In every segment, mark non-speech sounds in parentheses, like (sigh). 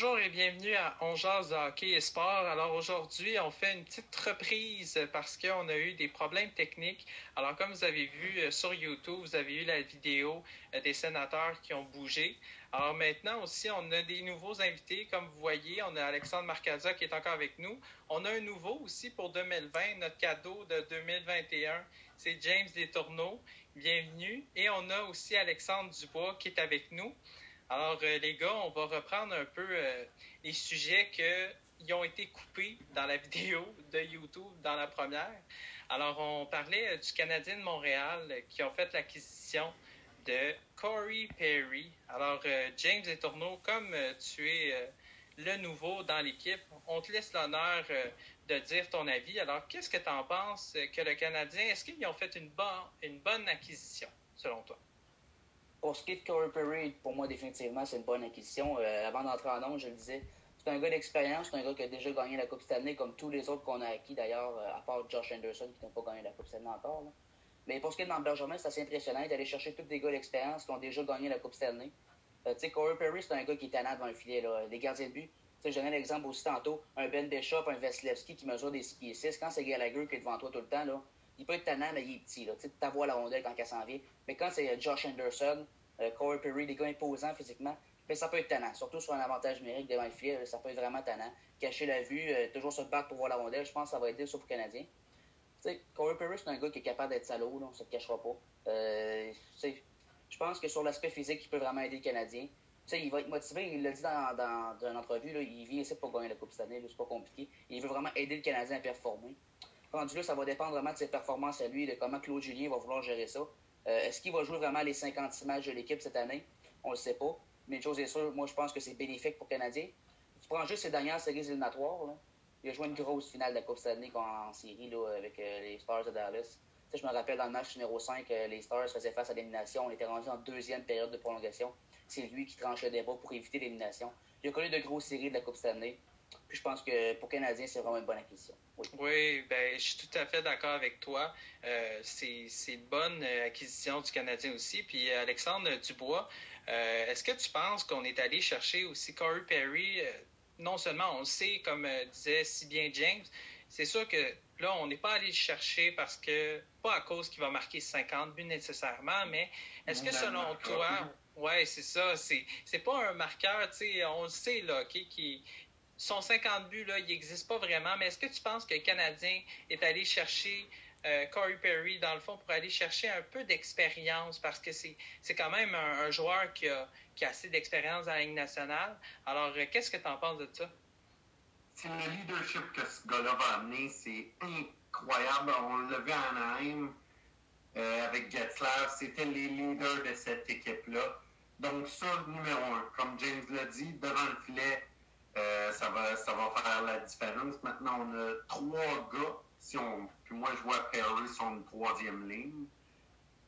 bonjour et bienvenue à On hockey et sport. Alors aujourd'hui, on fait une petite reprise parce qu'on a eu des problèmes techniques. Alors comme vous avez vu euh, sur YouTube, vous avez eu la vidéo euh, des sénateurs qui ont bougé. Alors maintenant aussi, on a des nouveaux invités. Comme vous voyez, on a Alexandre Marcaza qui est encore avec nous. On a un nouveau aussi pour 2020, notre cadeau de 2021. C'est James Letourneau. Bienvenue. Et on a aussi Alexandre Dubois qui est avec nous. Alors, euh, les gars, on va reprendre un peu euh, les sujets qui ont été coupés dans la (laughs) vidéo de YouTube dans la première. Alors, on parlait euh, du Canadien de Montréal qui ont fait l'acquisition de Corey Perry. Alors, James Tourneau, comme tu es le nouveau dans l'équipe, on te laisse l'honneur de dire ton avis. Alors, qu'est-ce que tu en penses que le Canadien, est-ce qu'ils ont fait une bonne acquisition, selon toi? Pour ce qui est de Corey Perry, pour moi, définitivement, c'est une bonne acquisition. Euh, avant d'entrer en ondes, je le disais, c'est un gars d'expérience, c'est un gars qui a déjà gagné la Coupe Stanley, comme tous les autres qu'on a acquis d'ailleurs, euh, à part Josh Anderson qui n'a pas gagné la Coupe Stanley encore. Mais pour ce qui est de Bergerman, c'est assez impressionnant d'aller chercher tous des gars d'expérience qui ont déjà gagné la Coupe Stanley. Euh, tu sais, Corey Perry, c'est un gars qui est tannant devant un filet. Là. Les gardiens de but, je donne l'exemple aussi tantôt, un Ben Bishop, un Vasilevski qui mesure des 6 pieds 6. Quand c'est Gallagher qui est devant toi tout le temps, là, il peut être tannant, mais il est petit. Tu vois la rondelle quand elle s'en vient. Mais quand c'est Josh Anderson, euh, Corey Perry, des gars imposants physiquement, mais ça peut être tannant. Surtout sur un avantage numérique devant le filet, ça peut être vraiment tannant. Cacher la vue, euh, toujours se battre pour voir la rondelle, je pense que ça va aider sauf pour Canadien. Tu sais, Corey Perry, c'est un gars qui est capable d'être salaud, là, on ne se le cachera pas. Euh, je pense que sur l'aspect physique, il peut vraiment aider le Canadien. Tu sais, il va être motivé, il l'a dit dans, dans, une entrevue, là, il vient ici pour gagner la Coupe cette année, c'est pas compliqué. Il veut vraiment aider le Canadien à performer. Rendu là, ça va dépendre vraiment de ses performances à lui, de comment Claude Julien va vouloir gérer ça. Euh, est-ce qu'il va jouer vraiment les 56 matchs de l'équipe cette année? On ne le sait pas. Mais une chose est sûre, moi, je pense que c'est bénéfique pour le Canadien. Tu prends juste ses dernières séries éliminatoires. Il a joué une grosse finale de la Coupe Stanley en série là, avec euh, les Stars de Dallas. je me rappelle dans le match numéro 5, euh, les Stars faisaient face à l'élimination. On était rendu en deuxième période de prolongation. C'est lui qui tranche le débat pour éviter l'élimination. Il a connu de grosses séries de la Coupe Stanley. Puis je pense que pour Canadien, c'est vraiment une bonne acquisition. Oui, ben, je suis tout à fait d'accord avec toi. Euh, c'est une bonne euh, acquisition du Canadien aussi. Puis Alexandre Dubois, euh, est-ce que tu penses qu'on est allé chercher aussi Corey Perry? non seulement on le sait, comme disait si bien James, c'est sûr que là, on n'est pas allé le chercher parce que, pas à cause qu'il va marquer 50 buts nécessairement, mais est-ce que selon toi, ouais, c'est ça, c'est pas un marqueur, tu sais, on le sait, là, qui son 50 buts, là, il n'existe pas vraiment, mais est-ce que tu penses que le Canadien est allé chercher euh, Corey Perry, dans le fond, pour aller chercher un peu d'expérience, parce que c'est, quand même un, joueur qui a, qui a assez d'expérience dans la Ligue nationale. Alors, euh, qu'est-ce que tu en penses de ça? C'est le leadership que ce gars-là va amener, c'est incroyable. On l'a vu à Anaheim euh, avec Getzler, c'était les leaders de cette équipe-là. Donc, ça, numéro un, comme James l'a dit, devant le filet, euh, ça, va, ça va faire la différence. Maintenant, on a trois gars. Si on, puis moi, je vois Perry sur une troisième ligne.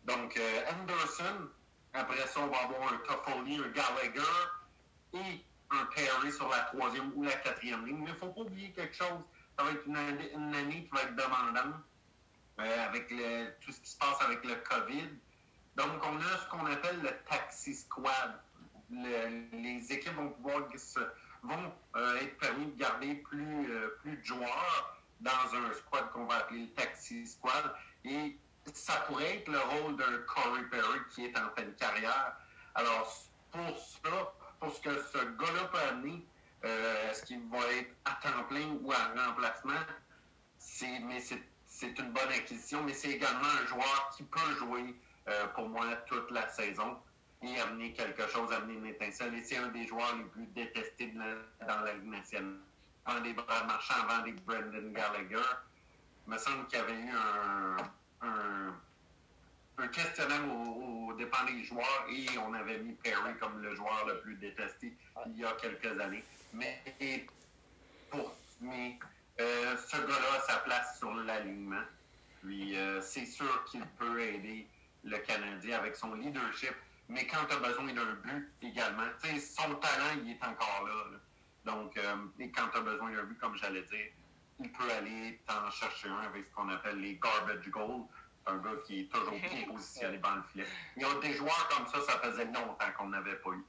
Donc, euh, Anderson, après ça, on va avoir un Toffoli, un Gallagher et un Perry sur la troisième ou la quatrième ligne. Mais il ne faut pas oublier quelque chose. Ça va être une, année, qui va être demandante euh, avec le, tout ce qui se passe avec le COVID. Donc, on a ce qu'on appelle le taxi squad. les équipes vont pouvoir se vont euh, être permis de garder plus, euh, plus de joueurs dans un squad qu'on va appeler le taxi squad. Et ça pourrait être le rôle d'un Corey Perry qui est en fin de carrière. Alors, pour ça, pour ce que ce gars-là peut amener, euh, est-ce qu'il va être à temps plein ou à remplacement? C'est, une bonne acquisition, mais c'est également un joueur qui peut jouer pour moi toute la saison et amener quelque chose, amener une étincelle. Et c'est un des joueurs les plus détestés dans la Ligue nationale. Un des bras marchands avant des Brendan Gallagher. Il me semble qu'il y avait eu un, un, un questionnaire au, au, dépend des joueurs et on avait mis Perry comme le joueur le plus détesté il y a quelques années. Mais pour mais, euh, ce gars-là a sa place sur l'alignement. Puis euh, c'est sûr qu'il peut aider le Canadien avec son leadership mais quand tu as besoin d'un but également, son talent, il est encore là. Donc, euh, et quand tu as besoin d'un but, comme j'allais dire, il peut aller t'en chercher un avec ce qu'on appelle les garbage goals. un gars qui est toujours (laughs) bien positionné dans le filet. Il y a des joueurs comme ça, ça faisait longtemps qu'on n'avait pas eu.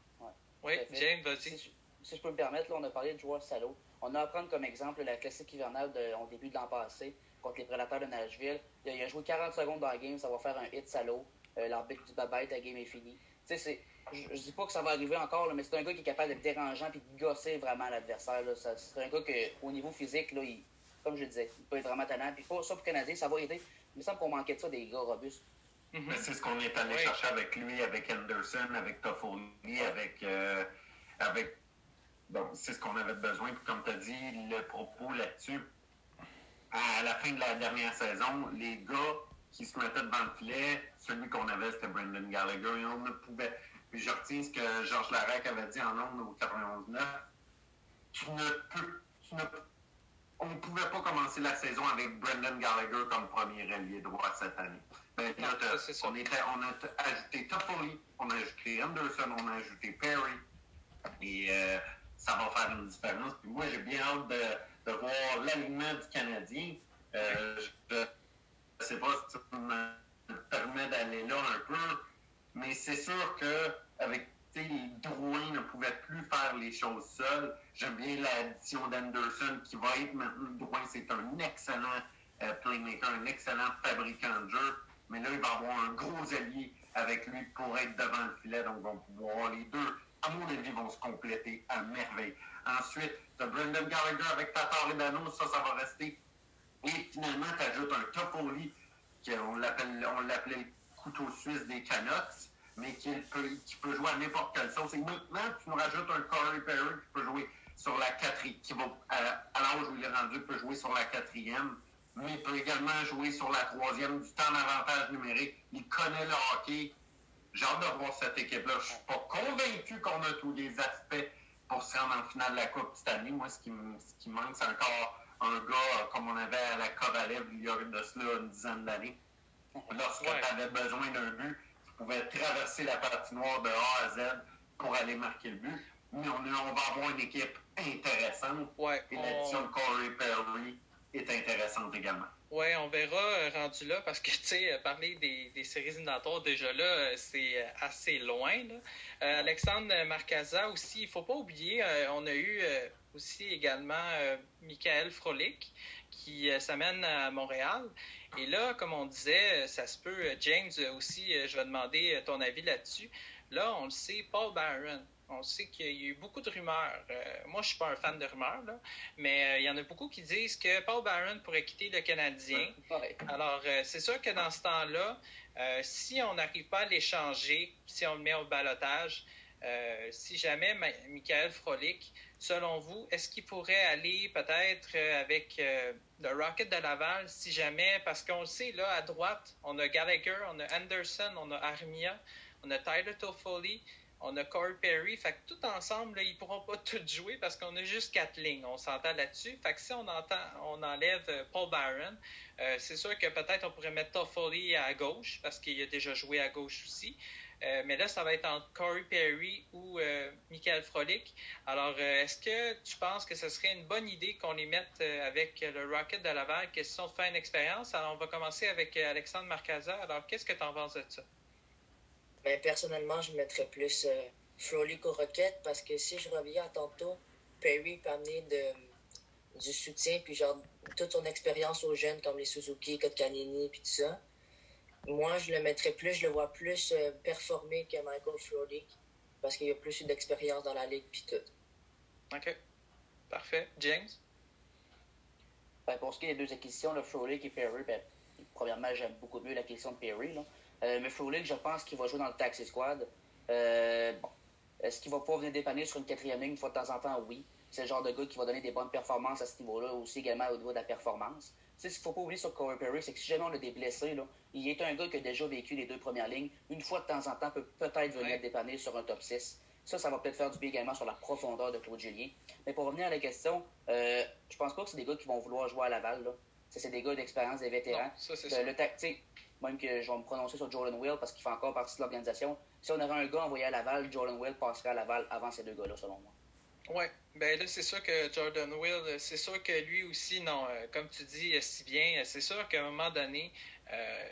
Oui, James, vas-y. si je peux me permettre, là, on a parlé de joueurs salauds. On a à prendre comme exemple la classique hivernale de, au début de l'an passé contre les Prédateurs de Nashville. Il a, joué 40 secondes dans la game, ça va faire un hit salaud. Euh, L'arbitre du bye ta game est finie. Tu sais, je, je dis pas que ça va arriver encore, mais c'est un gars qui est capable d'être dérangeant et de gosser vraiment l'adversaire. C'est un gars que, au niveau physique, là, il, comme je le disais, il peut être vraiment talent. Puis ça, pour Canadien, ça va aider. Il me semble qu'on manquait de ça, des gars robustes. Mm-hmm. C'est ce qu'on est allé chercher avec lui, avec Anderson, avec Toffoli, avec, euh, avec donc, c'est ce qu'on avait besoin. Puis, comme tu as dit, le propos là-dessus, à la fin de la dernière saison, les gars qui se mettaient devant le filet, celui qu'on avait, c'était Brendan Gallagher, et on ne pouvait. Puis, je retiens ce que Georges Larac avait dit en ondes au 91-9. Tu ne peux. Tu ne, on ne pouvait pas commencer la saison avec Brendan Gallagher comme premier allié droit cette année. Ben, on, était, on a ajouté Toffoli, on a ajouté Anderson, on a ajouté Perry. Et euh, ça va faire une différence. Puis moi, j'ai bien hâte de, de voir l'alignement du Canadien. Euh, je ne sais pas si tu me permets d'aller là un peu, mais c'est sûr qu'avec Drouin ne pouvait plus faire les choses seul. J'aime bien l'addition d'Anderson qui va être maintenant. Drouin, c'est un excellent euh, playmaker, un excellent fabricant de jeu. Mais là, il va avoir un gros allié avec lui pour être devant le filet. Donc, on va pouvoir les deux à mon avis, vont se compléter à merveille. Ensuite, tu Brendan Gallagher avec Tatar Dano, ça, ça va rester. Et finalement, tu ajoutes un Toffoli, on l'appelait le couteau suisse des Canucks, mais qui peut, qui peut jouer à n'importe quelle sauce. Et maintenant, tu nous rajoutes un Corey Perry qui peut jouer sur la quatrième, qui va, à, l'âge où il est rendu, peut jouer sur la quatrième, mais peut également jouer sur la troisième, du temps d'avantage numérique. Il connaît le hockey, j'ai hâte de voir cette équipe-là. Je ne suis pas convaincu qu'on a tous les aspects pour se rendre en finale de la Coupe cette année. Moi, ce qui, ce qui manque, c'est encore un gars comme on avait à la Kovalev il y a de cela une dizaine d'années. Lorsque tu avais besoin d'un but, tu pouvais traverser la patinoire de A à Z pour aller marquer le but. Mais on, on va avoir une équipe intéressante. Ouais, Et l'addition de Corey Perry est intéressante également. Oui, on verra euh, rendu là parce que, (laughs) tu sais, euh, parler des, des séries éliminatoires, déjà là, euh, c'est assez loin. Là. Alexandre Marcaza aussi, il faut pas oublier, on a eu aussi également Michael Frolik qui s'amène à Montréal. Et là, comme on disait, ça se peut, James aussi, je vais demander ton avis là-dessus. Là, on le sait, Paul Barron, on sait qu'il y a eu beaucoup de rumeurs. Euh, moi, je suis pas un fan de rumeurs, mais euh, il y en a beaucoup qui disent que Paul Barron pourrait quitter le Canadien. Alors, euh, c'est sûr que dans ce temps-là, si on n'arrive pas à l'échanger, si on le met au balotage, si jamais Michael Frolic, selon vous, est-ce qu'il pourrait aller peut-être avec le Rocket de Laval, si jamais, parce qu'on le sait, là, à droite, on a Gallagher, on a Anderson, on a Armia, on a Tyler Toffoli on a Corey Perry. Fait que tout ensemble, là, ils pourront pas (laughs) tout jouer parce qu'on a juste quatre lignes. On s'entend là-dessus. Fait que si on, entend, on enlève euh, Paul Byron, euh, c'est sûr que peut-être on pourrait mettre Toffoli à gauche parce qu'il a déjà joué à gauche aussi. Euh, mais là, ça va être entre Corey Perry ou Michael Frolic. Alors, est-ce que tu penses que ce serait une bonne idée qu'on les mette avec le Rocket de Laval, qui sont fait une expérience? Alors, on va commencer avec Alexandre Marcaza. Alors, qu'est-ce que tu en penses de ça? Mais personnellement, je mettrais plus euh, Frolic au Rocket parce que si je reviens à tantôt, Perry peut amener du soutien puis genre toute son expérience aux jeunes comme les Suzuki, Kotkanini puis tout ça. Moi, je le mettrais plus, je le vois plus euh, performer que Michael Frolic parce qu'il a plus d'expérience dans la ligue puis tout. OK. Parfait. James? Ben, pour ce qui est des deux acquisitions, le Frolic et Perry, ben, premièrement, j'aime beaucoup mieux l'acquisition de Perry. Là. Euh, mais Frolic, je pense qu'il va jouer dans le Taxi Squad. Euh, bon. Est-ce qu'il va pas venir dépanner sur une quatrième ligne? Une fois de temps en temps? Oui. C'est le genre de gars qui va donner des bonnes performances à ce niveau-là, aussi également au niveau de la performance. Tu sais, ce qu'il faut pas oublier sur Corey Perry, c'est que si jamais on a des blessés, là, il est un gars qui a déjà vécu les deux premières lignes. Une fois de temps en temps, peut peut-être venir dépanner sur un top 6. Ça, ça va peut-être faire du bien également sur la profondeur de Claude Julien. Mais pour revenir à la question, euh, je pense pas que c'est des gars qui vont vouloir jouer à Laval. Là. C'est des gars d'expérience, des vétérans. Non, ça, c'est le, même que je vais me prononcer sur Jordan Will parce qu'il fait encore partie de l'organisation. Si on avait un gars envoyé à Laval, Jordan Will passerait à Laval avant ces deux gars-là, selon moi. Oui, ben là, c'est sûr que Jordan Will, c'est sûr que lui aussi, non, comme tu dis si bien, c'est sûr qu'à un moment donné,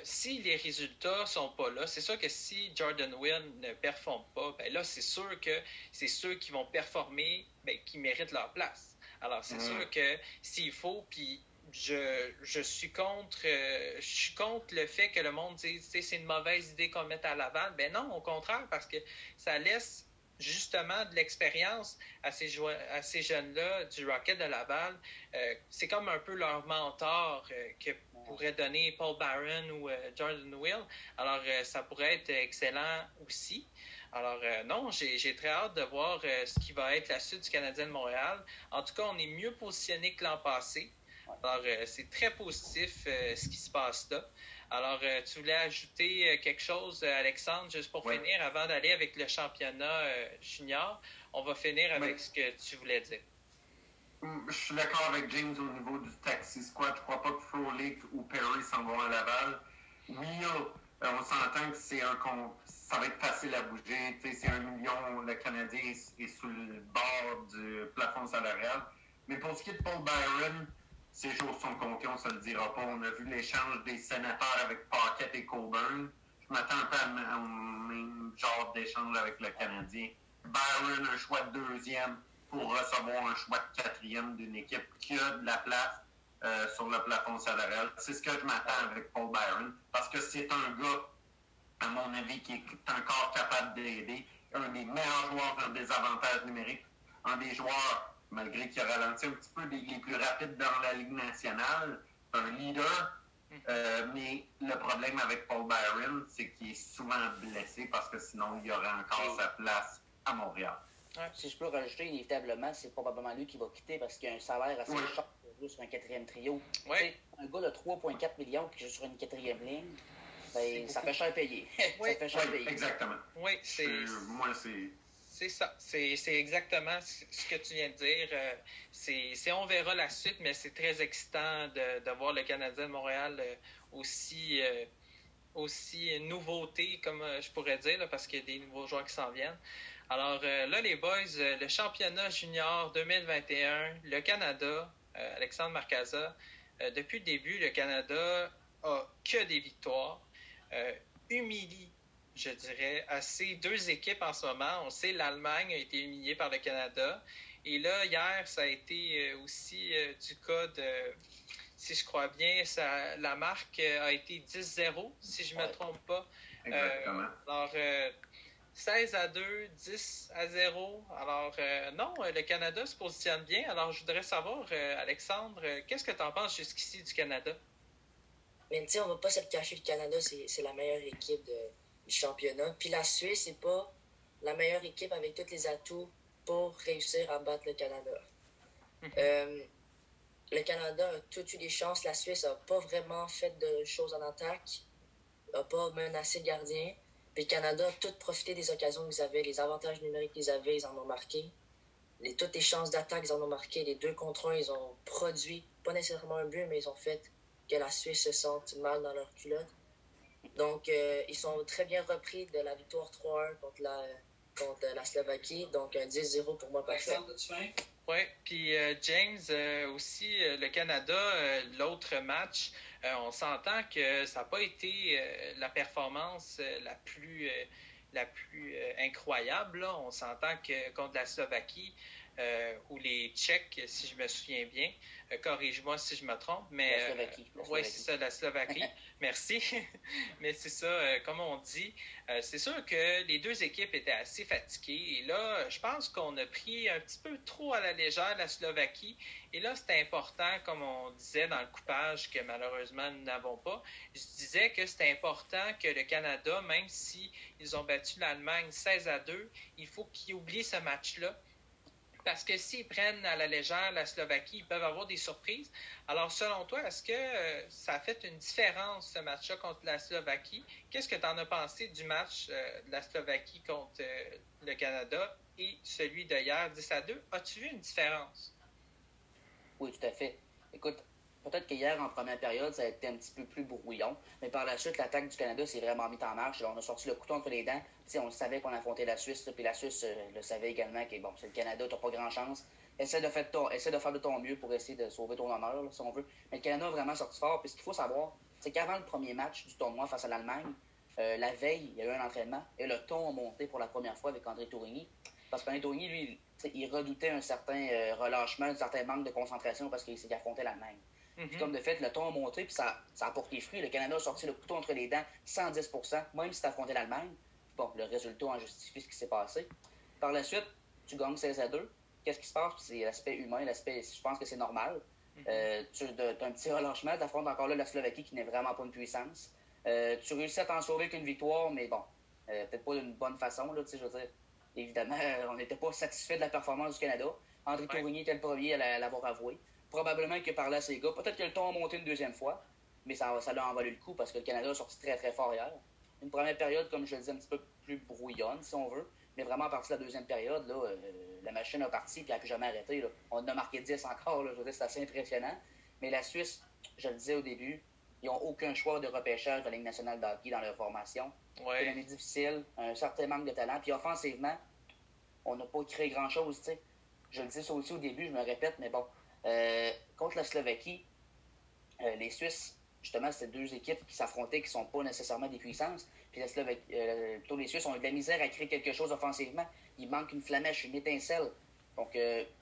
si les résultats sont pas là, c'est sûr que si Jordan Will ne performe pas, ben là, c'est sûr que c'est ceux qui vont performer ben, qui méritent leur place. Alors, c'est sûr que s'il faut, puis je, je, suis contre euh, je suis contre le fait que le monde dise c'est une mauvaise idée qu'on mette à Laval. Ben non, au contraire, parce que ça laisse justement de l'expérience à ces, jeunes-là du Rocket de Laval. Euh, c'est comme un peu leur mentor euh, que pourrait donner Paul Barron ou Jordan Will. Alors, ça pourrait être excellent aussi. Alors, non, j'ai très hâte de voir ce qui va être la suite du Canadien de Montréal. En tout cas, on est mieux positionné que l'an passé. Alors, euh, c'est très positif euh, ce qui se passe là. Alors, euh, tu voulais ajouter quelque chose, Alexandre, juste pour finir, avant d'aller avec le championnat junior? On va finir avec ce que tu voulais dire. Hum, je suis d'accord avec James au niveau du taxi squad. Je ne crois pas que Frolic ou Perry s'en vont à Laval. Oui, on s'entend que c'est un ça va être facile à bouger. C'est un million, le Canadien est, sous le bord du plafond salarial. Mais pour ce qui est de Paul Byron, ces jours sont comptés, on ne se le dira pas. On a vu l'échange des sénateurs avec Paquette et Coburn. Je m'attends pas à un même genre d'échange avec le Canadien. Byron, un choix de deuxième pour recevoir un choix de quatrième d'une équipe qui a de la place euh, sur le plafond salarial. C'est ce que je m'attends avec Paul Byron parce que c'est un gars, à mon avis, qui est encore capable d'aider. Un des meilleurs joueurs dans des avantages numériques. Un des joueurs malgré qu'il a ralenti un petit peu les, plus rapides dans la Ligue nationale, un leader. Euh, mais le problème avec Paul Byron, c'est qu'il est souvent blessé parce que sinon, il y aurait encore sa place à Montréal. Si je peux rajouter, inévitablement, c'est probablement lui qui va quitter parce qu'il a un salaire assez cher pour jouer sur un quatrième trio. Un gars de 3,4 millions qui joue sur une quatrième ligne, ben, ça fait cher payer. (laughs) ça fait cher payer. Exactement. Oui, c'est. Moi, c'est c'est ça. C'est exactement ce que tu viens de dire. Euh, c'est on verra la suite, mais c'est très excitant de, voir le Canadien de Montréal euh, aussi, euh, aussi nouveauté, comme je pourrais dire, parce qu'il y a des nouveaux joueurs qui s'en viennent. Alors là, les boys, le championnat junior 2021, le Canada, Alexandre Marcaza, depuis le début, le Canada a que des victoires, humilie je dirais, à ces deux équipes en ce moment. On sait l'Allemagne a été humiliée par le Canada. Et là, hier, ça a été euh, aussi euh, du cas de, si je crois bien, ça, la marque a été 10-0, si je ne me trompe pas. Exactement. Euh, alors, 16 à 2, 10 à 0. Alors, non, le Canada se positionne bien. Alors, je voudrais savoir, Alexandre, qu'est-ce que tu en penses jusqu'ici du Canada? Mais tu sais, on ne va pas se le cacher, le Canada, c'est la meilleure équipe de, championnat. Puis la Suisse n'est pas la meilleure équipe avec tous les atouts pour réussir à battre le Canada. Mhm. Euh, le Canada a toutes eu des chances. La Suisse n'a pas vraiment fait de choses en attaque, n'a pas menacé le gardien. Puis le Canada a tout profité des occasions qu'ils avaient, les avantages numériques qu'ils avaient, ils en ont marqué. Les, toutes les chances d'attaque, ils en ont marqué. Les deux contre un, ils ont produit, pas nécessairement un but, mais ils ont fait que la Suisse se sente mal dans leur culotte. Donc, euh, ils sont très bien repris de la victoire 3-1 contre la, contre la Slovaquie. Donc, un 10-0 pour moi, parfait. Oui, puis euh, James, euh, aussi, le Canada, l'autre match, on s'entend que ça n'a pas été la performance la plus, la plus incroyable. On s'entend que contre la Slovaquie, ou les Tchèques, si je me souviens bien, euh, corrige-moi si je me trompe, mais. La Slovaquie. oui, c'est ça, la Slovaquie. (laughs) Merci. (laughs) mais c'est ça, euh, comme on dit, euh, c'est sûr que les deux équipes étaient assez fatiguées. Et là, je pense qu'on a pris un petit peu trop à la légère la Slovaquie. Et là, c'était important, comme on disait dans le coupage, que malheureusement nous n'avons pas. Je disais que c'était important que le Canada, même s'ils ils ont battu l'Allemagne 16 à 2, il faut qu'ils oublient ce match-là parce que s'ils prennent à la légère la Slovaquie, ils peuvent avoir des surprises. Alors, selon toi, est-ce que euh, ça a fait une différence, ce match-là, contre la Slovaquie? Qu'est-ce que tu en as pensé du match euh, de la Slovaquie contre euh, le Canada et celui d'hier, 10 à 2? As-tu vu une différence? Oui, tout à fait. Écoute, Peut-être qu'hier, en première période, ça a été un petit peu plus brouillon. Mais par la suite, l'attaque du Canada s'est vraiment mise en marche. on a sorti le couteau entre les dents. on savait qu'on affrontait la Suisse. Puis la Suisse euh, le savait également que bon, c'est le Canada, tu n'as pas grand-chance. Essaie de, faire essaie de faire de ton mieux pour essayer de sauver ton honneur, si on veut. Mais le Canada a vraiment sorti fort. Puis ce qu'il faut savoir, c'est qu'avant le premier match du tournoi face à l'Allemagne, euh, la veille, il y a eu un entraînement et le ton a monté pour la première fois avec André Tourigny. Parce qu'André Tourigny, lui, il redoutait un certain euh, relâchement, un certain manque de concentration parce qu'il s'est affronté l'Allemagne. Mhm. Comme de fait, le ton a monté, puis ça, ça a porté fruit. Le Canada a sorti le couteau entre les dents 110% même si tu affronté l'Allemagne. Bon, le résultat en justifie ce qui s'est passé. Par la suite, tu gagnes 16 à 2. Qu'est-ce qui se passe? C'est l'aspect humain, l'aspect, je pense que c'est normal. Mhm. euh, tu as un petit relâchement, tu affrontes encore là la Slovaquie qui n'est vraiment pas une puissance. Euh, tu réussis à t'en sauver qu'une victoire, mais bon, euh, peut-être pas d'une bonne façon, là, tu sais, je veux dire. Évidemment, (laughs) on n'était pas satisfait de la performance du Canada. André Tourigny était le premier à l'avoir avoué. Probablement que par là, ces gars, peut-être que le ton a monté une deuxième fois, mais ça, ça l'a envolé le coup parce que le Canada a sorti très très fort hier. Une première période, comme je le disais, un petit peu plus brouillonne, si on veut. Mais vraiment, à partir de la deuxième période, là, euh, la machine a parti et elle n'a plus jamais arrêté. On en a marqué 10 encore. Là, je veux dire, c'est assez impressionnant. Mais la Suisse, je le disais au début, ils n'ont aucun choix de repêchage de la Ligue nationale d'hockey dans leur formation. Ouais. C'est difficile, un certain manque de talent. Puis offensivement, on n'a pas créé grand-chose. Je le dis ça aussi au début, je me répète, mais bon, euh, contre la Slovaquie, euh, les Suisses, justement, c'était deux équipes qui s'affrontaient, qui ne sont pas nécessairement des puissances. Puis la Slovaquie, euh, plutôt les Suisses ont eu de la misère à créer quelque chose offensivement. Il manque une flamèche, une étincelle. Donc,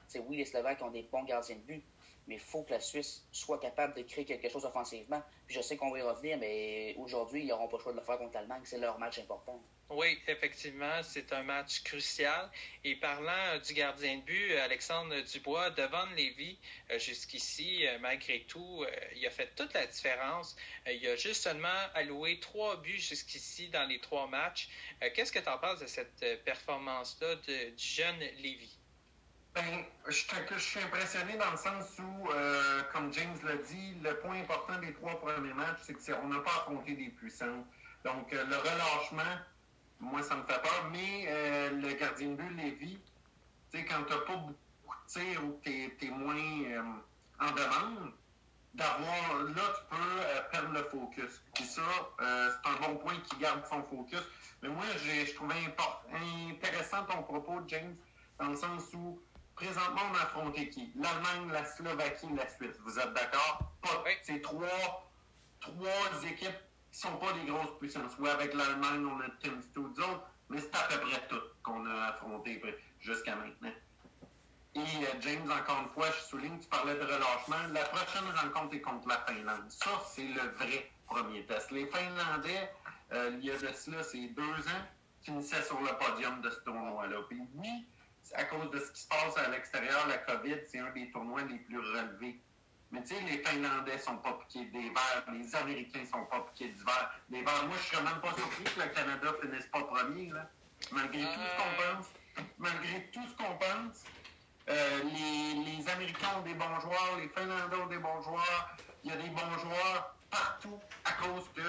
c'est oui, les Slovaques ont des bons gardiens de but, mais il faut que la Suisse soit capable de créer quelque chose offensivement. Puis je sais qu'on va y revenir, mais aujourd'hui, ils n'auront pas le choix de le faire contre l'Allemagne. C'est leur match important. Oui, effectivement, c'est un match crucial. Et parlant du gardien de but, Alexandre Dubois, devant Lévy, euh, jusqu'ici, euh, malgré tout, euh, il a fait toute la différence. Il a juste seulement alloué trois buts jusqu'ici dans les trois matchs. Qu'est-ce que tu en penses de cette performance-là du jeune Lévy? Ben, je, suis impressionné dans le sens où, comme James l'a dit, le point important des trois premiers matchs, c'est qu'on n'a pas affronté des puissants. Donc, le relâchement, moi, ça me fait peur. Mais euh, le gardien de but, Lévy, tu sais, quand tu n'as pas beaucoup de tirs ou tu es, moins euh, en demande, d'avoir, là, tu peux euh, perdre le focus. Puis ça, c'est un bon point qui garde son focus. Mais moi, je trouvais intéressant ton propos, James, dans le sens où présentement, on a affronté qui? L'Allemagne, la Slovaquie, la Suisse. Vous êtes d'accord? Pas. C'est trois, trois équipes qui sont pas des grosses puissances. Oui, avec l'Allemagne, on a Tim Studzo, mais c'est à peu près tout qu'on a affronté jusqu'à maintenant. Et euh, James, encore une fois, je souligne, tu parlais de relâchement. La prochaine rencontre est contre la Finlande. Ça, c'est le vrai premier test. Les Finlandais, euh, il y a de cela, c'est deux ans, finissaient sur le podium de ce tournoi-là. Puis oui, à cause de ce qui se passe à l'extérieur, la COVID, c'est un des tournois les plus relevés mais tu sais, les Finlandais sont pas piqués des verts, les Américains sont pas piqués du vert. Les verts, moi, je serais même pas surpris que le Canada finisse pas premier, là. Malgré tout ce qu'on euh. pense. Malgré tout ce qu'on pense, euh, les, Américains ont des bons joueurs, les Finlandais ont des bons joueurs. Il y a des bons joueurs partout à cause que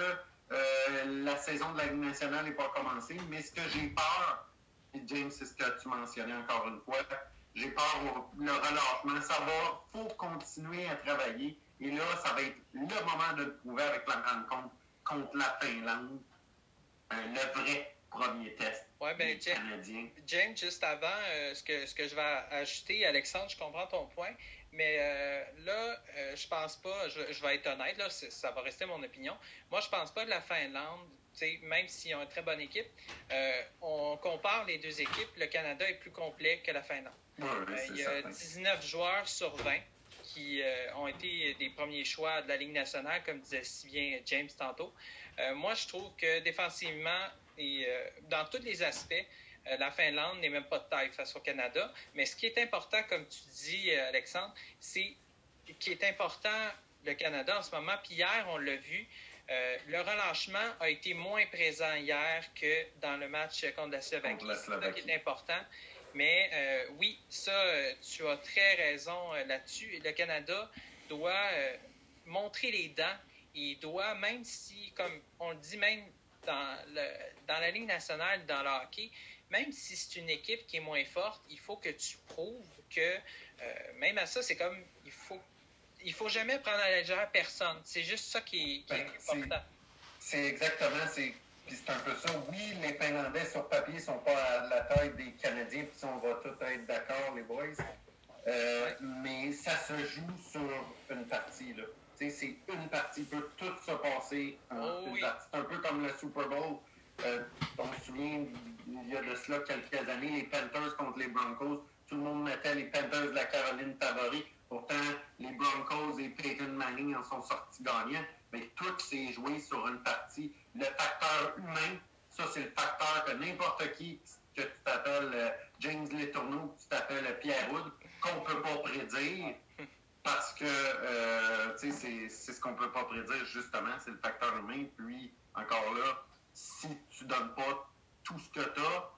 euh, la saison de la Ligue nationale n'est pas commencée. Mais ce que j'ai peur, et James, c'est ce que tu mentionnais encore une fois, j'ai peur le relâchement. Ça va, faut continuer à travailler. Et là, ça va être le moment de le prouver avec la rencontre contre la Finlande. Euh, le vrai premier test ouais, ben, James, James, juste avant, euh, ce, que, ce que je vais ajouter, Alexandre, je comprends ton point, mais euh, là, je pense pas, je, je, vais être honnête, là, ça va rester mon opinion. Moi, je pense pas que la Finlande même s'ils ont une très bonne équipe, on compare les deux équipes, le Canada est plus complet que la Finlande. Euh, il y a 19 joueurs sur 20 qui euh, ont été des premiers choix de la Ligue nationale, comme disait si bien James tantôt. Euh, moi, je trouve que défensivement et dans tous les aspects, la Finlande n'est même pas de taille face au Canada. Mais ce qui est important, comme tu dis, Alexandre, c'est qui est important le Canada en ce moment. Puis hier, on l'a vu, le relâchement a été moins présent hier que dans le match contre la Slovaquie. C'est ça qui est important. Mais euh, oui, ça, euh, tu as très raison euh, là-dessus. Le Canada doit montrer les dents. Il doit, même si, comme on le dit même dans, le, dans la Ligue nationale, dans le hockey, même si c'est une équipe qui est moins forte, il faut que tu prouves que, même à ça, c'est comme, il faut il faut jamais prendre à la légère personne. C'est juste ça qui, qui est Ben, important. C'est exactement, c'est un peu ça. Oui, les Finlandais sur papier sont pas à la taille des Canadiens, puis on va tous être d'accord, les boys. Euh, mais ça se joue sur une partie, là. C'est une partie, peut tout se passer Oh oui. C'est un peu comme le Super Bowl. Euh, on se souvient, il y a de cela quelques années, les Panthers contre les Broncos. Tout le monde mettait les Panthers de la Caroline favoris. Pourtant, les Broncos et Peyton Manning en sont sortis gagnants. Mais tout s'est joué sur une partie. Le facteur humain, ça, c'est le facteur que n'importe qui, que tu t'appelles euh, James Letourneau, que tu t'appelles Pierre Wood, qu'on peut pas prédire. Parce que, euh, c'est- ce qu'on peut pas prédire, justement, c'est le facteur humain. Puis, encore là, si tu donnes pas tout ce que tu as,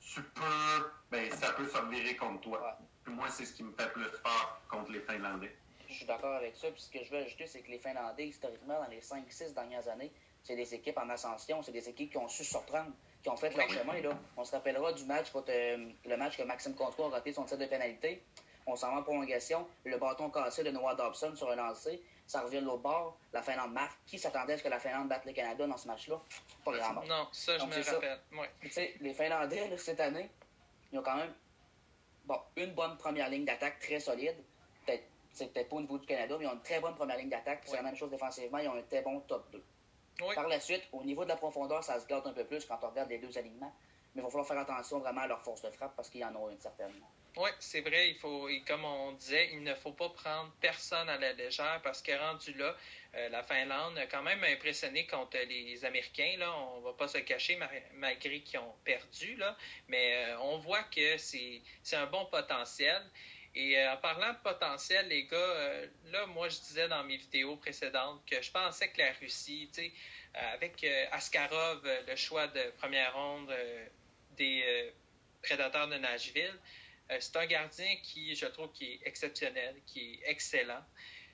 tu peux, ben, ça peut se revirer contre toi. Puis moi, c'est ce qui me fait plus peur contre les Finlandais. Je suis d'accord avec ça. Puis ce que je veux ajouter, c'est que les Finlandais, historiquement, dans les 5-6 dernières années, c'est des équipes en ascension, c'est des équipes qui ont su surprendre, qui ont fait leur chemin. Là. On se rappellera du match contre euh, le match que Maxime Comtois a raté son tir de pénalité. On s'en va en prolongation. Le bâton cassé de Noah Dobson sur un lancé. Ça revient de l'autre bord. La Finlande marque. Qui s'attendait à ce que la Finlande batte le Canada dans ce match-là? Pas grand monde. Non, ça, je Donc, me rappelle. Ouais. Les Finlandais, là, cette année, ils ont quand même bon, une bonne première ligne d'attaque très solide. Peut-être, c'est peut-être pas au niveau du Canada, mais ils ont une très bonne première ligne d'attaque. C'est Ouais. la même chose défensivement, ils ont un très bon top 2. Oui. Par la suite, au niveau de la profondeur, ça se gâte un peu plus quand on regarde les deux alignements. Mais il va falloir faire attention vraiment à leur force de frappe parce qu'ils en ont une certaine. Oui, c'est vrai, il faut, comme on disait, il ne faut pas prendre personne à la légère parce que rendu là, euh, la Finlande a quand même impressionné contre les Américains. Là, on va pas se cacher ma- malgré qu'ils ont perdu. Là, mais euh, on voit que c'est un bon potentiel. Et euh, en parlant de potentiel, les gars, là, moi, je disais dans mes vidéos précédentes que je pensais que la Russie, tu sais, avec Askarov, le choix de première ronde des prédateurs de Nashville, c'est un gardien qui, je trouve, qui est exceptionnel, qui est excellent.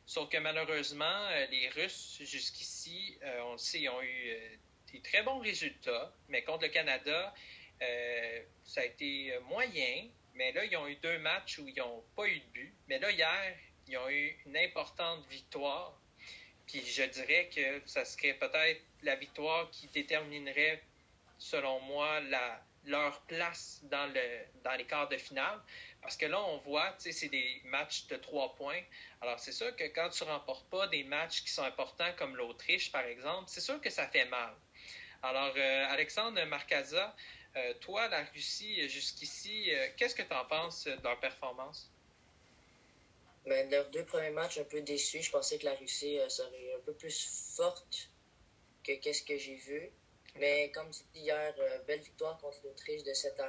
Sauf que malheureusement, euh, les Russes, jusqu'ici, euh, on le sait, ont eu euh, des très bons résultats. Mais contre le Canada, euh, ça a été euh, moyen. Mais là, ils ont eu deux matchs où ils n'ont pas eu de but. Mais là, hier, ils ont eu une importante victoire. Puis je dirais que ça serait peut-être la victoire qui déterminerait, selon moi, la, leur place dans, le, dans les quarts de finale. Parce que là, on voit, tu sais, c'est des matchs de trois points. Alors, c'est sûr que quand tu remportes pas des matchs qui sont importants comme l'Autriche, par exemple, c'est sûr que ça fait mal. Alors, euh, Alexandre Marcaza, euh, toi, la Russie, jusqu'ici, euh, qu'est-ce que tu en penses de leur performance? Mais leurs deux premiers matchs, un peu déçus. Je pensais que la Russie serait un peu plus forte que qu'est-ce que j'ai vu. Mais comme dit hier, euh, belle victoire contre l'Autriche de 7 à 1.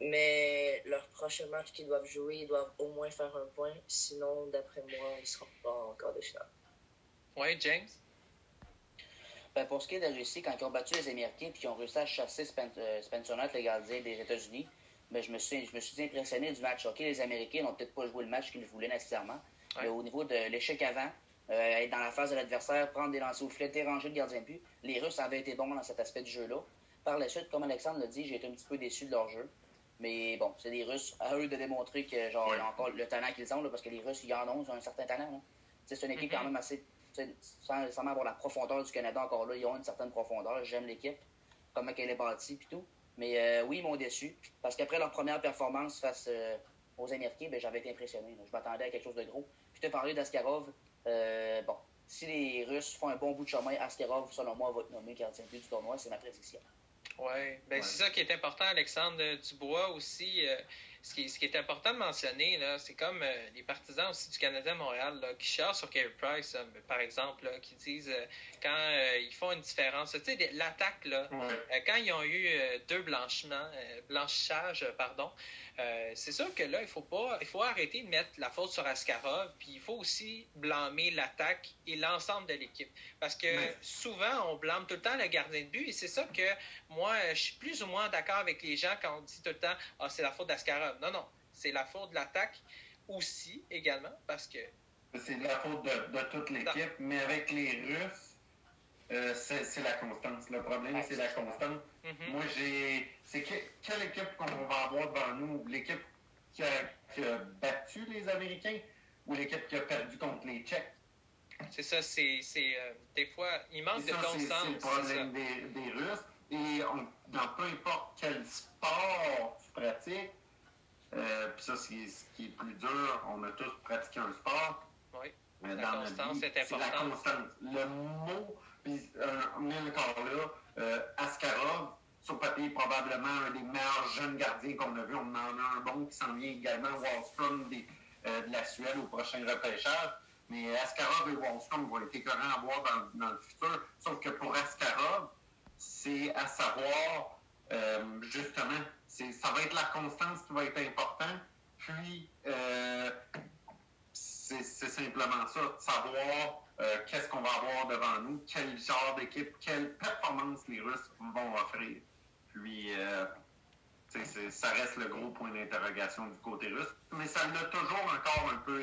Mais leur prochain match qu'ils doivent jouer, ils doivent au moins faire un point. Sinon, d'après moi, ils seront pas en quart de finale. Oui, James? Ben, pour ce qui est de la Russie, quand ils ont battu les Américains et qu'ils ont réussi à chasser Spen- euh, Spencer Knight, le gardien des États-Unis, ben, je, me suis, je me suis impressionné du match. OK, les Américains n'ont peut-être pas joué le match qu'ils voulaient nécessairement, Ouais. mais au niveau de l'échec avant, euh, être dans la phase de l'adversaire, prendre des lancers au filet, déranger le gardien de but, les Russes avaient été bons dans cet aspect du jeu-là. Par la suite, comme Alexandre l'a dit, j'ai été un petit peu déçu de leur jeu. Mais bon, c'est des Russes, à eux de démontrer que genre, Ouais. encore le talent qu'ils ont, là, parce que les Russes, ils en ont, ils ont un certain talent. C'est une équipe Mhm. quand même assez sans, avoir la profondeur du Canada encore là, ils ont une certaine profondeur. J'aime l'équipe, comment elle est bâtie et tout. Mais euh, oui, ils m'ont déçu. Parce qu'après leur première performance face euh, aux Américains, ben, j'avais été impressionné. là. Je m'attendais à quelque chose de gros. Puis tu as parlé d'Askarov. Euh, bon, si les Russes font un bon bout de chemin, Askarov, selon moi, va être nommé gardien de but du tournoi. C'est ma prédiction. Oui, ben, Ouais. c'est ça qui est important, Alexandre Dubois aussi. euh, ce, qui, ce qui est important de mentionner, là, c'est comme euh, les partisans aussi du Canadien Montréal là, qui cherchent sur Carey Price, euh, par exemple, là, qui disent euh, quand euh, ils font une différence. Tu sais, l'attaque, là, Ouais. quand ils ont eu deux blanchiments, blanchissages, pardon, c'est sûr que là, il faut pas, il faut arrêter de mettre la faute sur Askarov, puis il faut aussi blâmer l'attaque et l'ensemble de l'équipe. Parce que souvent, on blâme tout le temps le gardien de but, et c'est ça que moi, je suis plus ou moins d'accord avec les gens quand on dit tout le temps, ah, c'est la faute Non, non, c'est la faute de l'attaque aussi, également, parce que C'est de la faute de, de toute l'équipe, mais avec les Russes, euh, c'est la constance. Le problème, c'est la constance. Mhm. Moi, j'ai. C'est que- quelle équipe qu'on va avoir devant nous? L'équipe qui a, qui a battu les Américains ou l'équipe qui a perdu contre les Tchèques? C'est ça, c'est. Euh, des fois, il manque de constance. C'est le problème des, des Russes. Et on- dans peu importe quel sport tu pratiques, euh, puis ça, c'est ce qui est plus dur. On a tous pratiqué un sport. Oui. Mais La dans constance vie, est C'est la importante. constance. Le mot, puis euh, même encore là, euh, Askarov, sur papier, probablement un des meilleurs jeunes gardiens qu'on a vu. On en a un bon qui s'en vient également, Wallstrom des, euh, de la Suède au prochain repêchage. Mais Askarov et Wallstrom vont être écœurants à voir dans, dans le futur. Sauf que pour Askarov, c'est à savoir, justement, ça va être la constance qui va être importante. Puis, euh, c'est, simplement ça, savoir euh, qu'est-ce qu'on va avoir devant nous, quel genre d'équipe, quelle performance les Russes vont offrir. Puis, euh, ça reste le gros point d'interrogation du côté russe. Mais ça l'a toujours encore un peu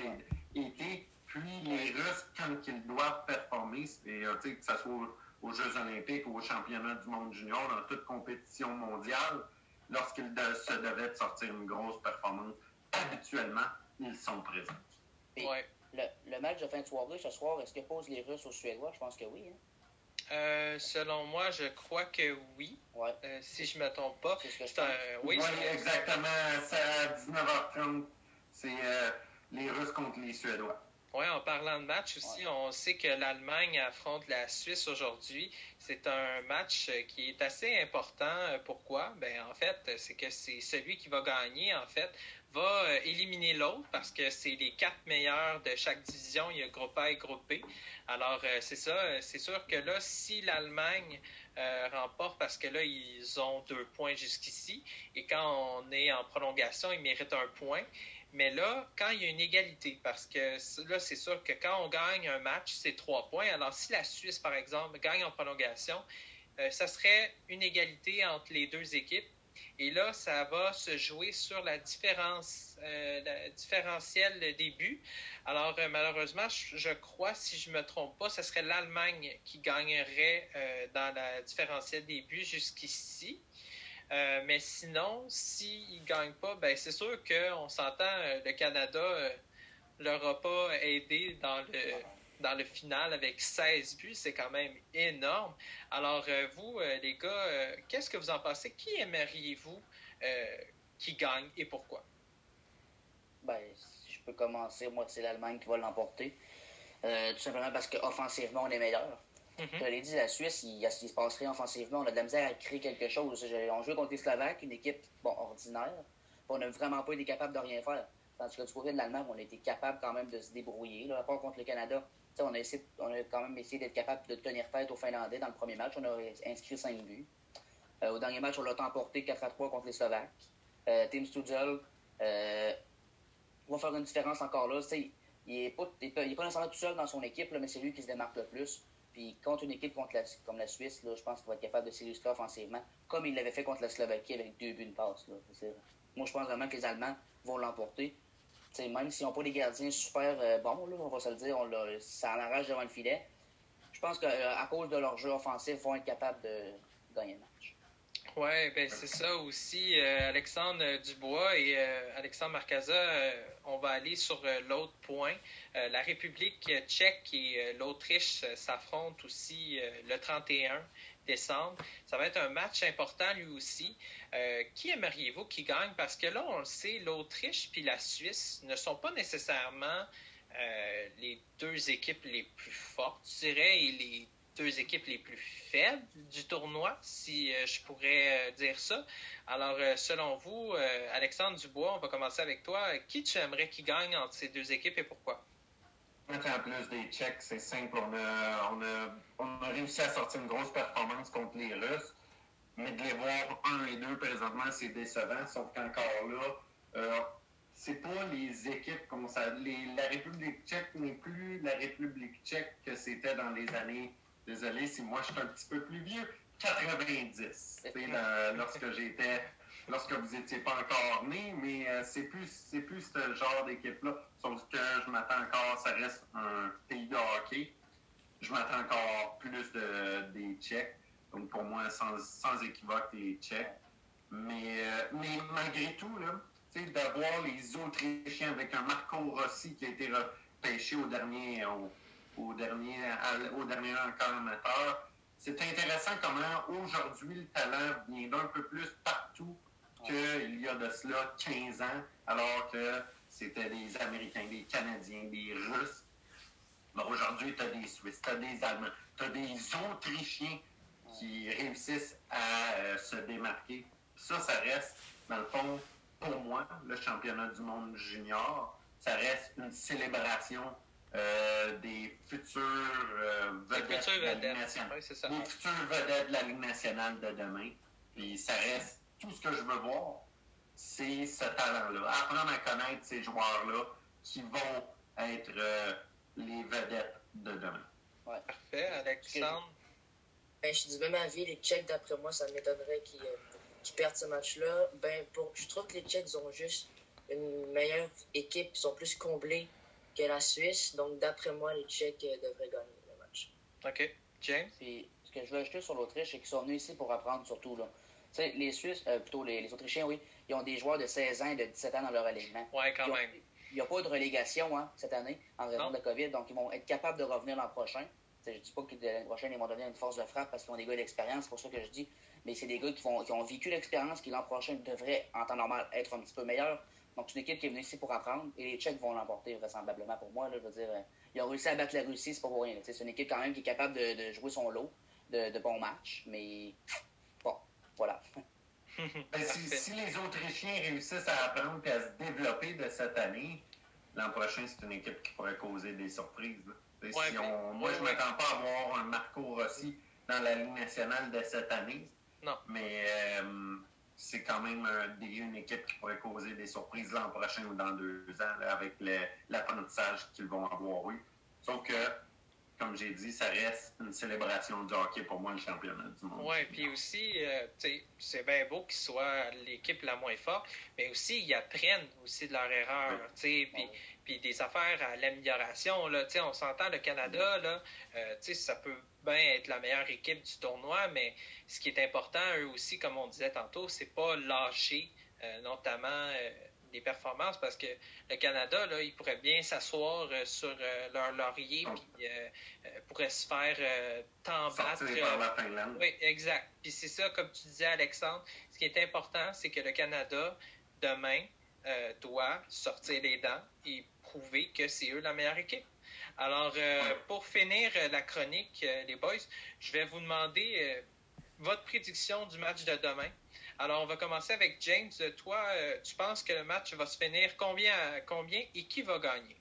été. Puis, les Russes, quand ils doivent performer, et, que ce soit aux Jeux olympiques ou aux championnats du monde junior, dans toute compétition mondiale, lorsqu'ils de- se devaient de sortir une grosse performance, habituellement, ils sont présents. Ouais. le, le match de fin de soirée ce soir, est-ce qu'il pose les Russes aux Suédois? Je pense que oui. Hein? Euh, selon moi, je crois que oui. Ouais, Euh, si je me trompe pas. c'est ce que je pense. un- oui, Oui, exactement. C'est à 19h30. C'est euh, les Russes contre les Suédois. Oui, en parlant de match aussi, on sait que l'Allemagne affronte la Suisse aujourd'hui. C'est un match euh, qui est assez important. Euh, Pourquoi? Ben, en fait, c'est que c'est celui qui va gagner, en fait, va euh, éliminer l'autre parce que c'est les quatre meilleurs de chaque division. Il y a groupe A et groupe B. Alors, euh, c'est ça. Euh, C'est sûr que là, si l'Allemagne euh, remporte, parce que là, ils ont deux points jusqu'ici, et quand on est en prolongation, ils méritent un point. Mais là, quand il y a une égalité, parce que là, c'est sûr que quand on gagne un match, c'est trois points. Alors, si la Suisse, par exemple, gagne en prolongation, euh, ça serait une égalité entre les deux équipes. Et là, ça va se jouer sur la différence, euh, la différentielle des buts. Alors, euh, malheureusement, je, crois, si je me trompe pas, ce serait l'Allemagne qui gagnerait euh, dans la différentielle des buts jusqu'ici. Euh, mais sinon, s'ils ne gagnent pas, ben c'est sûr qu'on s'entend, euh, le Canada euh, leur a pas aidé dans le, dans le final avec 16 buts. C'est quand même énorme. Alors, euh, vous, les gars, qu'est-ce que vous en pensez? Qui aimeriez-vous qui gagne et pourquoi? Ben, si je peux commencer, moi, c'est l'Allemagne qui va l'emporter. Tout simplement parce qu'offensivement, on est meilleur. Mhm. Je l'ai dit, la Suisse, il, il se passe rien offensivement. On a de la misère à créer quelque chose. On joue contre les Slovaques, une équipe bon, ordinaire. On n'a vraiment pas été capable de rien faire. Tandis que du côté de l'Allemagne, on a été capable quand même de se débrouiller. Là, contre le Canada, on a, essayé, on a quand même essayé d'être capable de tenir tête aux Finlandais dans le premier match. On a inscrit 5 buts. Euh, au dernier match, on l'a emporté 4 à 3 contre les Slovaques. Euh, Tim Stujel euh, va faire une différence encore là. Il n'est pas, pas nécessairement tout seul dans son équipe, mais c'est lui qui se démarque le plus. Puis contre une équipe comme la Suisse, je pense qu'il va être capable de s'illustrer offensivement, comme il l'avait fait contre la Slovaquie avec deux buts, une passe. Moi, je pense vraiment que les Allemands vont l'emporter. Même s'ils n'ont pas des gardiens super euh, bons, là, on va se le dire, on ça en arrache devant le filet. Je pense qu'à cause de leur jeu offensif, ils vont être capables de gagner le match. Oui, ben c'est ça aussi. euh, Alexandre Dubois et euh, Alexandre Marcaza, euh, on va aller sur euh, l'autre point. Euh, la République tchèque et euh, l'Autriche euh, s'affrontent aussi euh, le 31 décembre. Ça va être un match important lui aussi. Euh, qui aimeriez-vous qui gagne? Parce que là, on le sait, l'Autriche puis la Suisse ne sont pas nécessairement euh, les deux équipes les plus fortes, je dirais, et les deux équipes les plus faibles du tournoi, si euh, je pourrais euh, dire ça. Alors, euh, selon vous, Alexandre Dubois, on va commencer avec toi. Qui tu aimerais qui gagne entre ces deux équipes et pourquoi? En plus des Tchèques, c'est simple. On a, on, a, on a réussi à sortir une grosse performance contre les Russes, mais de les voir un et deux présentement, c'est décevant. Sauf qu'encore là, euh, c'est pas les équipes comme ça. La République tchèque n'est plus la République tchèque que c'était dans les années. Désolé si moi je suis un petit peu plus vieux. 90. tu sais, dans- lorsque j'étais lorsque vous n'étiez pas encore né, mais euh, c'est plus plus ce genre d'équipe-là. Sauf que je m'attends encore, ça reste un pays de hockey. Je m'attends encore plus de, des Tchèques. Donc pour moi, sans, sans équivoque, les Tchèques. Mais, euh, mais malgré tout, là, tu curiosité de voir les Autrichiens avec un Marco Rossi qui a été repêché au dernier, au dernier, au dernier encore amateur. C'est intéressant comment aujourd'hui le talent vient d'un peu plus partout qu'il y a de cela 15 ans, alors que c'était des Américains, des Canadiens, des Russes. Mais aujourd'hui, tu as des Suisses, tu as des Allemands, tu as des Autrichiens qui réussissent à euh, se démarquer. Ça, ça reste, dans le fond, pour moi, le championnat du monde junior, ça reste une célébration des futurs euh, vedettes, de la Ligue nationale. des futures vedettes de la Ligue nationale de demain. Puis ça reste tout ce que je veux voir, c'est ce talent-là. Apprendre à connaître ces joueurs-là qui vont être euh, les vedettes de demain. Ouais. Parfait, Alexandre. Ben, je dis même à vie, les Tchèques, d'après moi, ça m'étonnerait qu'ils perdent ce match-là. Ben, pour, je trouve que les Tchèques ont juste une meilleure équipe, ils sont plus comblés que la Suisse. Donc, d'après moi, les Tchèques euh, devraient gagner le match. OK. James? ce que je veux ajouter sur l'Autriche, c'est qu'ils sont venus ici pour apprendre surtout. Là. sais, les Suisses, euh, plutôt les, Autrichiens, oui, ils ont des joueurs de 16 ans et de 17 ans dans leur alignement. Oui, quand même. Il n'y a pas de relégation hein, cette année en raison de la COVID, donc ils vont être capables de revenir l'an prochain. je ne dis pas que l'année prochaine, ils vont donner une force de frappe parce qu'ils ont des gars d'expérience, c'est pour ça que je dis. Mais c'est des gars qui, qui ont vécu l'expérience, qui l'an prochain devraient, en temps normal, être un petit peu meilleurs. Donc, c'est une équipe qui est venue ici pour apprendre et les Tchèques vont l'emporter vraisemblablement pour moi. Là, je veux dire, euh, ils ont réussi à battre la Russie, c'est pas pour rien. C'est une équipe quand même qui est capable de, jouer son lot de, bons matchs, mais bon, voilà. (laughs) Ben, si, les Autrichiens réussissent à apprendre et à se développer de cette année, l'an prochain, c'est une équipe qui pourrait causer des surprises. si on, moi, je ne m'attends pas à voir un Marco Rossi dans la Ligue nationale de cette année. Non. Mais euh, c'est quand même une équipe qui pourrait causer des surprises l'an prochain ou dans deux ans avec l'apprentissage qu'ils vont avoir eu. Sauf que, comme j'ai dit, ça reste une célébration du hockey pour moi, le championnat du monde. Oui, puis aussi, euh, c'est bien beau qu'ils soient l'équipe la moins forte, mais aussi, ils apprennent aussi de leur erreur. Puis puis des affaires à l'amélioration. On s'entend, le Canada, là, euh, ça peut bien être la meilleure équipe du tournoi, mais ce qui est important, eux aussi, comme on disait tantôt, c'est pas lâcher, euh, notamment euh, des performances, parce que le Canada, là, il pourrait bien s'asseoir sur leur laurier, puis pourrait se faire tant battre. Oui, exact. Puis c'est ça, comme tu disais, Alexandre, ce qui est important, c'est que le Canada, demain, doit sortir les dents et prouver que c'est eux la meilleure équipe. Alors, euh, pour finir euh, la chronique, euh, les boys, je vais vous demander votre prédiction du match de demain. Alors, on va commencer avec James. Toi, tu penses que le match va se finir combien, combien et qui va gagner?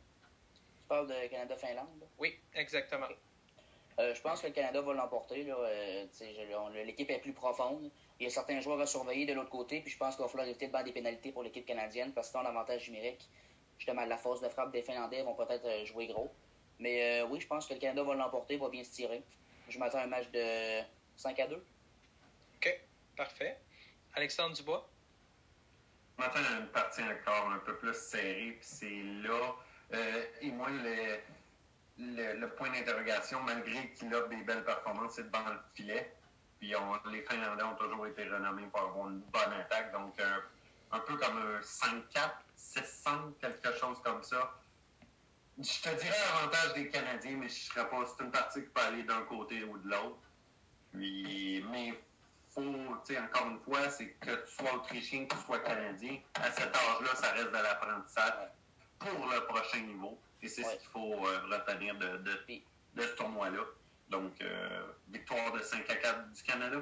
Tu parles de Canada-Finlande? Oui, exactement. je pense que le Canada va l'emporter. L'équipe est plus profonde. Il y a certains joueurs à surveiller de l'autre côté. Puis je pense qu'il va falloir éviter de battre des pénalités pour l'équipe canadienne parce qu'ils ont l'avantage numérique justement, la force de frappe des Finlandais vont peut-être euh, jouer gros. Mais euh, oui, je pense que le Canada va l'emporter, va bien se tirer. Je m'attends à un match de 5 à 2. OK, parfait. Alexandre Dubois? Je m'attends à une partie encore un peu plus serrée, puis c'est là, euh, et moi, le, le, point d'interrogation, malgré qu'il a des belles performances, c'est devant le filet. Puis les Finlandais ont toujours été renommés pour avoir une bonne attaque, donc un peu comme un 5-4 600, quelque chose comme ça. Je te dirais l'avantage des Canadiens, mais je serais pas. C'est une partie qui peut aller d'un côté ou de l'autre. Puis, mais faut, tu sais, encore une fois, c'est que tu sois autrichien, que tu sois canadien. À cet âge-là, ça reste de l'apprentissage pour le prochain niveau. Et c'est ce qu'il faut euh, retenir de, de, de ce tournoi-là. Donc, euh, victoire de 5 à 4 du Canada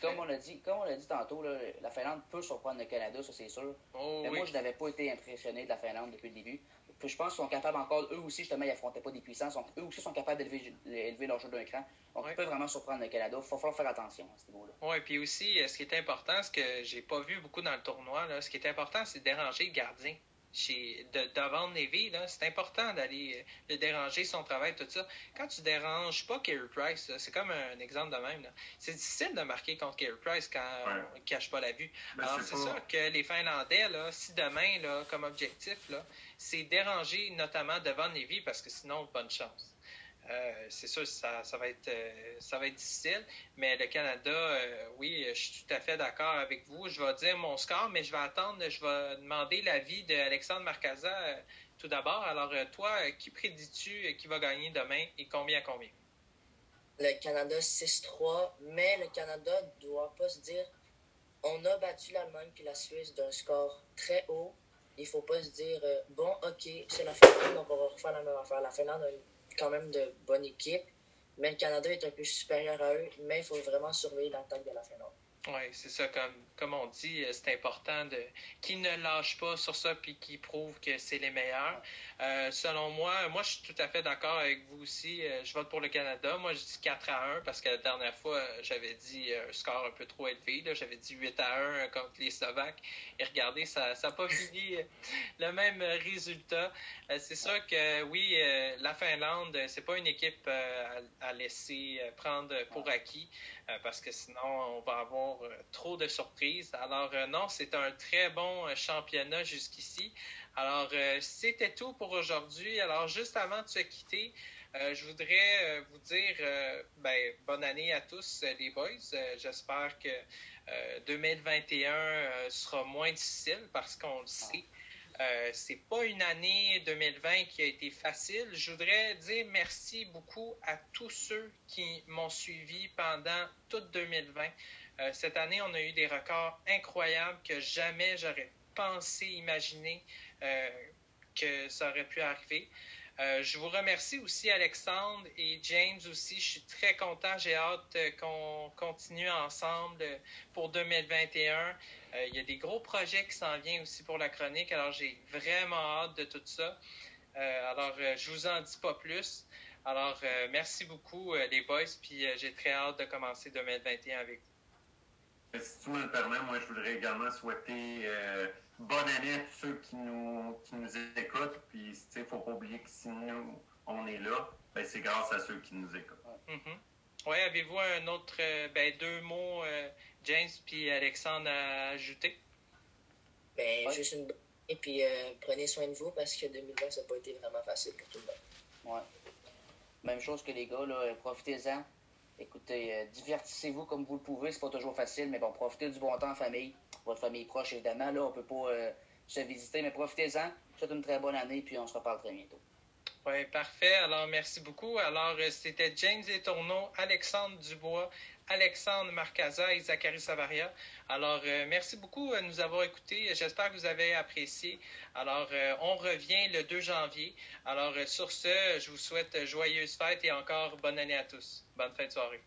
comme on a dit, comme on a dit tantôt, la Finlande peut surprendre le Canada, ça c'est sûr. Oh mais moi, je n'avais pas été impressionné de la Finlande depuis le début. Puis je pense qu'ils sont capables encore, eux aussi, justement, ils n'affrontaient pas des puissances. Donc, eux aussi sont capables d'élever leur jeu d'un cran. Donc, ils peuvent vraiment surprendre le Canada. Il va falloir faire attention à ce niveau-là. Oui, puis aussi, euh, ce qui est important, ce que j'ai pas vu beaucoup dans le tournoi, là, ce qui est important, c'est de déranger le gardien chez, de, devant Navy, c'est important d'aller le déranger, son travail, tout ça. Quand tu déranges pas Carey Price, c'est comme un exemple de même. C'est difficile de marquer contre Carey Price quand on ne cache pas la vue. Ben, Alors, c'est sûr que les Finlandais, là, si demain, là, comme objectif, c'est déranger notamment devant Navy, parce que sinon, bonne chance. C'est sûr, ça, ça, va être, ça va être difficile. Mais le Canada, oui, je suis tout à fait d'accord avec vous. Je vais dire mon score, mais je vais attendre, je vais demander l'avis d'Alexandre Marcaza tout d'abord. Alors, toi, qui prédis-tu qui va gagner demain et combien à combien? Le Canada 6-3, mais le Canada ne doit pas se dire on a battu l'Allemagne puis la Suisse d'un score très haut. Il faut pas se dire, euh, bon, ok, c'est la Finlande, on va refaire la même affaire. La Finlande a quand même de bonne équipe, mais le Canada est un peu supérieur à eux, mais il faut vraiment surveiller l'attaque de la Finlande. Oui, c'est ça, comme, comme on dit, euh, c'est important de qu'ils ne lâchent pas sur ça puis qu'ils prouvent que c'est les meilleurs. Euh, selon moi, moi je suis tout à fait d'accord avec vous aussi. Euh, je vote pour le Canada. Moi je dis 4 à 1 parce que la dernière fois j'avais dit un score un peu trop élevé. J'avais dit 8 à 1 contre les Slovaques. Et regardez, ça n'a pas (laughs) fini le même résultat. c'est sûr que oui, la Finlande, c'est pas une équipe à laisser prendre pour acquis. Parce que sinon, on va avoir trop de surprises. Alors, euh, non, c'est un très bon championnat jusqu'ici. Alors, c'était tout pour aujourd'hui. Alors, juste avant de se quitter, je voudrais vous dire ben, bonne année à tous les boys. J'espère que 2021 sera moins difficile parce qu'on le sait. Euh, c'est pas une année 2020 qui a été facile. Je voudrais dire merci beaucoup à tous ceux qui m'ont suivi pendant toute 2020. Euh, cette année, on a eu des records incroyables que jamais j'aurais pensé imaginer euh, que ça aurait pu arriver. je vous remercie aussi, Alexandre et James aussi. Je suis très content. J'ai hâte qu'on continue ensemble pour 2021. Euh, il y a des gros projets qui s'en viennent aussi pour la chronique, alors j'ai vraiment hâte de tout ça. Euh, alors, euh, je vous en dis pas plus. Alors, merci beaucoup, les boys, puis j'ai très hâte de commencer 2021 avec vous. Si tu me le permets, moi, je voudrais également souhaiter bonne année à tous ceux qui nous, qui nous écoutent. Puis, il ne faut pas oublier que si nous, on est là, ben, c'est grâce à ceux qui nous écoutent. Mm-hmm. Oui, avez-vous un autre, ben, deux mots James puis Alexandre à ajouter? Ben, juste une et puis euh, prenez soin de vous parce que 2020, ça n'a pas été vraiment facile pour tout le monde. Ouais. Même chose que les gars, là, profitez-en. Écoutez, euh, divertissez-vous comme vous le pouvez, c'est pas toujours facile, mais bon, profitez du bon temps en famille. Votre famille proche, évidemment, là, on peut pas euh, se visiter, mais profitez-en. Faites une très bonne année, puis on se reparle très bientôt. Oui, parfait. Alors, merci beaucoup. Alors, c'était James Etourneau, Alexandre Dubois, Alexandre Marcaza et Zachary Savaria. Alors, euh, merci beaucoup de nous avoir écoutés. J'espère que vous avez apprécié. Alors, euh, on revient le 2 janvier. Alors, euh, sur ce, je vous souhaite joyeuses fêtes et encore bonne année à tous. Bonne fin de soirée.